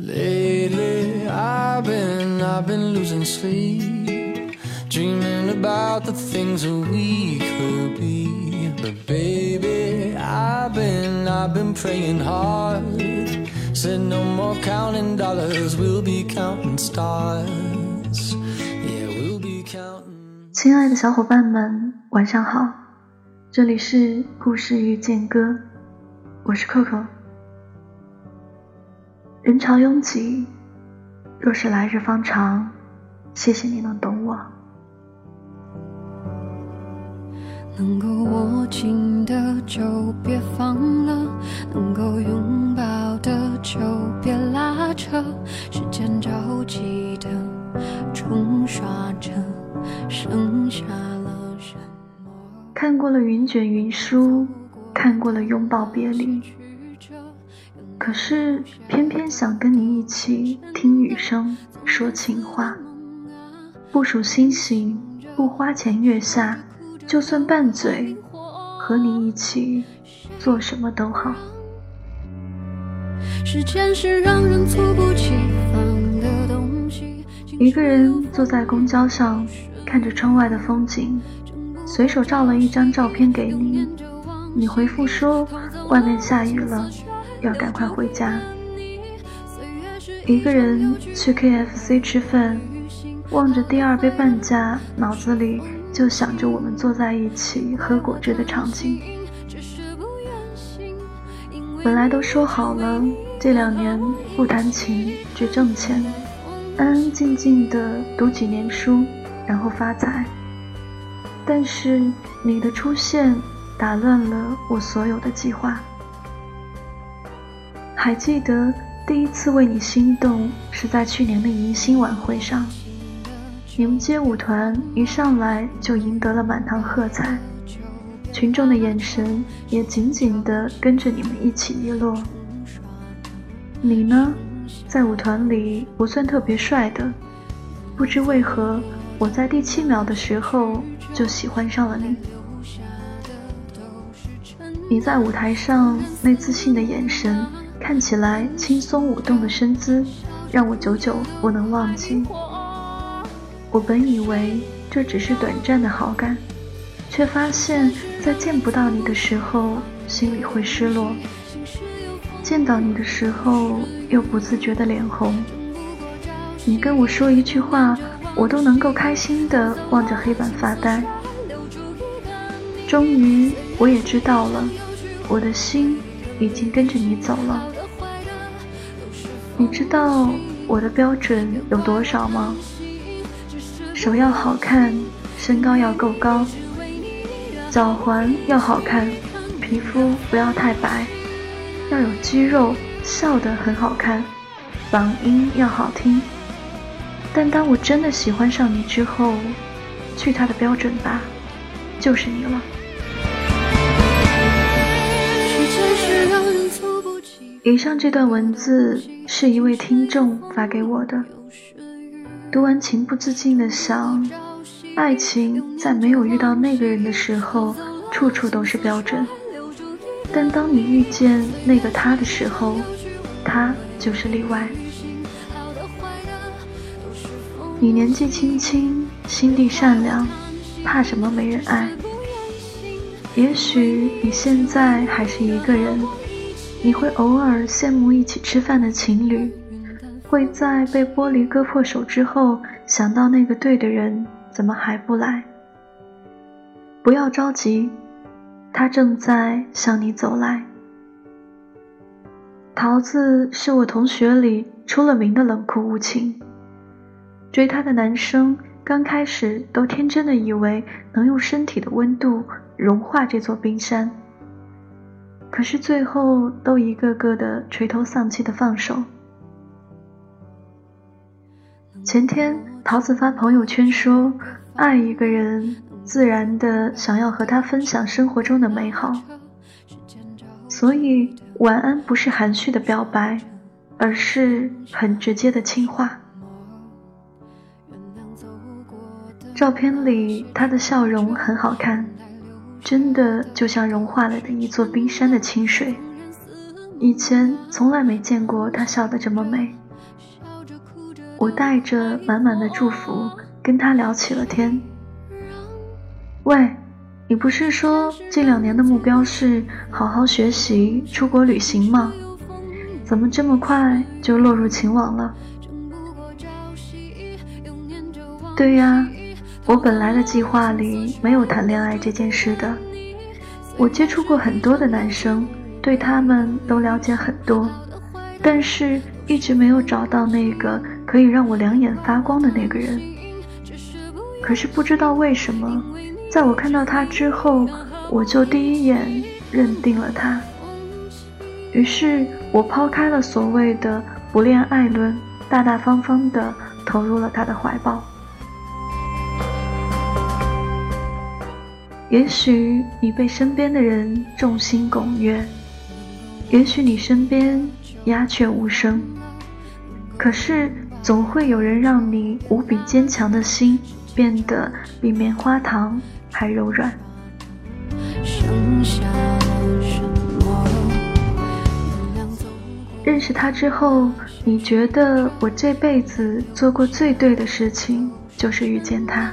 Lately, I've been, I've been losing sleep, dreaming about the things that we could be. But baby, I've been, I've been praying hard. Said no more counting dollars, we'll be counting stars. Yeah, we'll be counting. 亲爱的小伙伴们，晚上好，这里是故事遇见歌，我是 Coco。人潮拥挤，若是来日方长，谢谢你能懂我。能够握紧的就别放了，能够拥抱的就别拉扯，时间着急的冲刷着，剩下了什么？看过了云卷云舒，看过了拥抱别离。可是，偏偏想跟你一起听雨声，说情话。不数星星，不花前月下，就算拌嘴，和你一起做什么都好。时间是让人猝不及防的东西。一个人坐在公交上，看着窗外的风景，随手照了一张照片给你，你回复说外面下雨了。要赶快回家。一个人去 KFC 吃饭，望着第二杯半价，脑子里就想着我们坐在一起喝果汁的场景。本来都说好了，这两年不弹琴，只挣钱，安安静静的读几年书，然后发财。但是你的出现，打乱了我所有的计划。还记得第一次为你心动是在去年的迎新晚会上，你们街舞团一上来就赢得了满堂喝彩，群众的眼神也紧紧地跟着你们一起遗落。你呢，在舞团里不算特别帅的，不知为何我在第七秒的时候就喜欢上了你。你在舞台上那自信的眼神。看起来轻松舞动的身姿，让我久久不能忘记。我本以为这只是短暂的好感，却发现，在见不到你的时候，心里会失落；见到你的时候，又不自觉的脸红。你跟我说一句话，我都能够开心的望着黑板发呆。终于，我也知道了，我的心。已经跟着你走了，你知道我的标准有多少吗？手要好看，身高要够高，脚环要好看，皮肤不要太白，要有肌肉，笑得很好看，嗓音要好听。但当我真的喜欢上你之后，去他的标准吧，就是你了。以上这段文字是一位听众发给我的，读完情不自禁的想，爱情在没有遇到那个人的时候，处处都是标准，但当你遇见那个他的时候，他就是例外。你年纪轻轻，心地善良，怕什么没人爱？也许你现在还是一个人。你会偶尔羡慕一起吃饭的情侣，会在被玻璃割破手之后想到那个对的人怎么还不来？不要着急，他正在向你走来。桃子是我同学里出了名的冷酷无情，追她的男生刚开始都天真的以为能用身体的温度融化这座冰山。可是最后都一个个的垂头丧气的放手。前天桃子发朋友圈说，爱一个人，自然的想要和他分享生活中的美好。所以晚安不是含蓄的表白，而是很直接的亲话。照片里他的笑容很好看。真的就像融化了的一座冰山的清水，以前从来没见过他笑得这么美。我带着满满的祝福跟他聊起了天。喂，你不是说这两年的目标是好好学习、出国旅行吗？怎么这么快就落入情网了？对呀，我本来的计划里没有谈恋爱这件事的。我接触过很多的男生，对他们都了解很多，但是一直没有找到那个可以让我两眼发光的那个人。可是不知道为什么，在我看到他之后，我就第一眼认定了他。于是我抛开了所谓的不恋爱论，大大方方地投入了他的怀抱。也许你被身边的人众星拱月，也许你身边鸦雀无声，可是总会有人让你无比坚强的心变得比棉花糖还柔软。认识他之后，你觉得我这辈子做过最对的事情就是遇见他。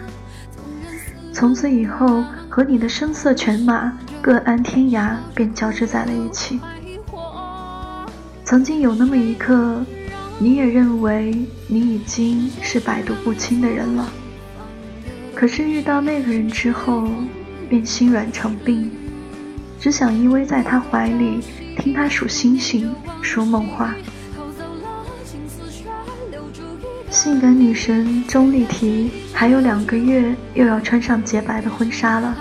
从此以后，和你的声色犬马各安天涯便交织在了一起。曾经有那么一刻，你也认为你已经是百毒不侵的人了。可是遇到那个人之后，便心软成病，只想依偎在他怀里。听他数星星，说梦话。性感女神钟丽缇还有两个月又要穿上洁白的婚纱了，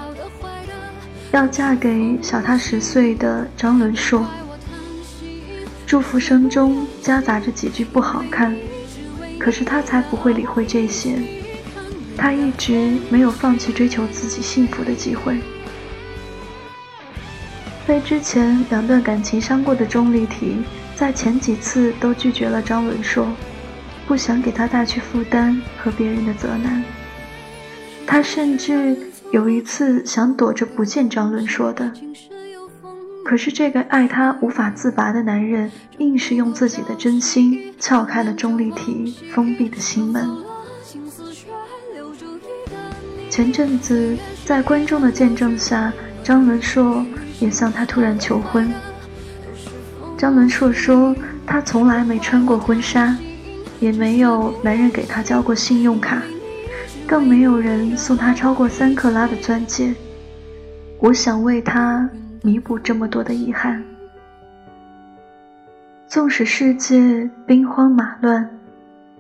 要嫁给小她十岁的张伦硕。祝福声中夹杂着几句不好看，可是他才不会理会这些，他一直没有放弃追求自己幸福的机会。被之前两段感情伤过的钟丽缇，在前几次都拒绝了张伦硕，不想给他带去负担和别人的责难。她甚至有一次想躲着不见张伦硕的，可是这个爱她无法自拔的男人，硬是用自己的真心撬开了钟丽缇封闭的心门。前阵子在观众的见证下，张伦硕。也向她突然求婚。张伦硕说，他从来没穿过婚纱，也没有男人给他交过信用卡，更没有人送他超过三克拉的钻戒。我想为他弥补这么多的遗憾。纵使世界兵荒马乱，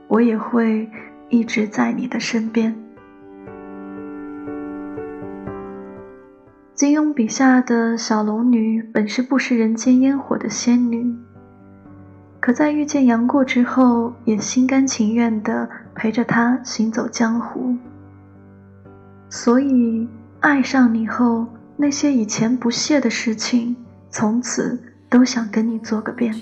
我也会一直在你的身边。金庸笔下的小龙女本是不食人间烟火的仙女，可在遇见杨过之后，也心甘情愿地陪着他行走江湖。所以爱上你后，那些以前不屑的事情，从此都想跟你做个遍。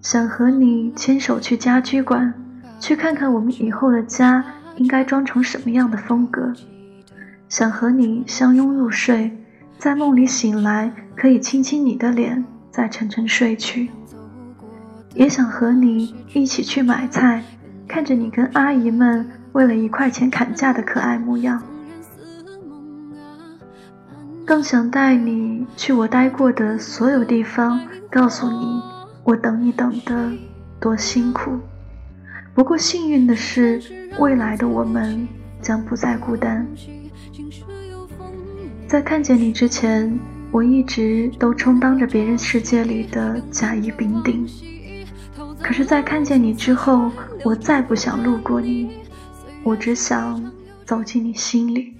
想和你牵手去家居馆，去看看我们以后的家应该装成什么样的风格。想和你相拥入睡，在梦里醒来，可以亲亲你的脸，再沉沉睡去。也想和你一起去买菜，看着你跟阿姨们为了一块钱砍价的可爱模样。更想带你去我待过的所有地方，告诉你我等你等的多辛苦。不过幸运的是，未来的我们将不再孤单。在看见你之前，我一直都充当着别人世界里的甲乙丙丁。可是，在看见你之后，我再不想路过你，我只想走进你心里。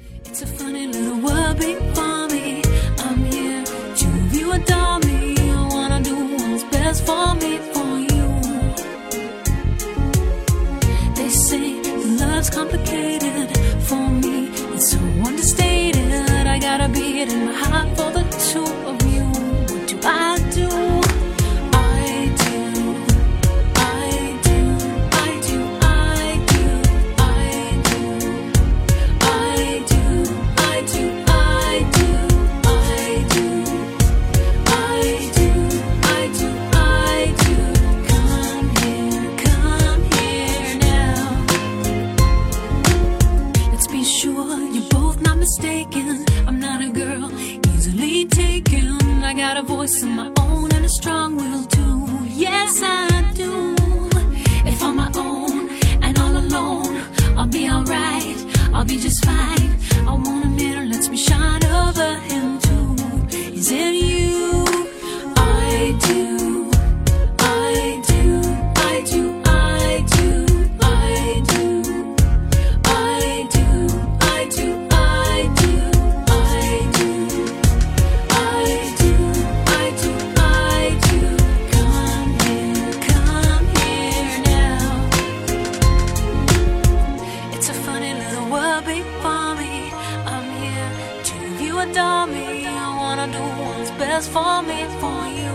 Adore me. I wanna do what's best for me, for you.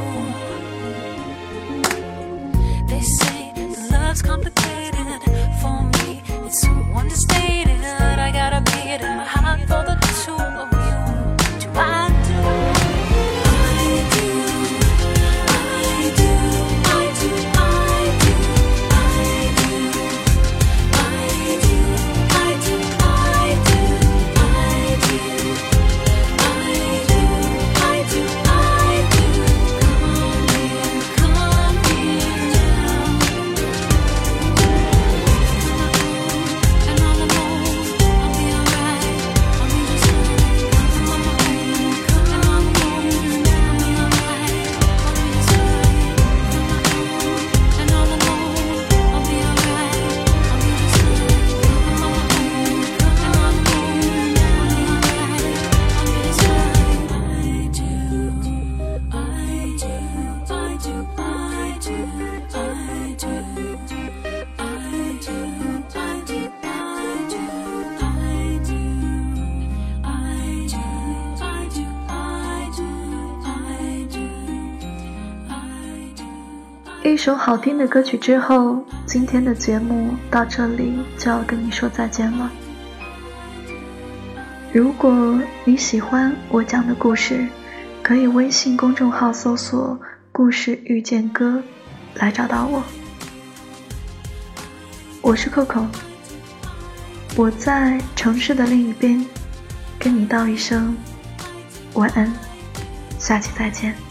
They say love's complicated. For me, it's so understated. I gotta be it in my 一首好听的歌曲之后，今天的节目到这里就要跟你说再见了。如果你喜欢我讲的故事，可以微信公众号搜索“故事遇见歌”来找到我。我是 Coco，我在城市的另一边，跟你道一声晚安，下期再见。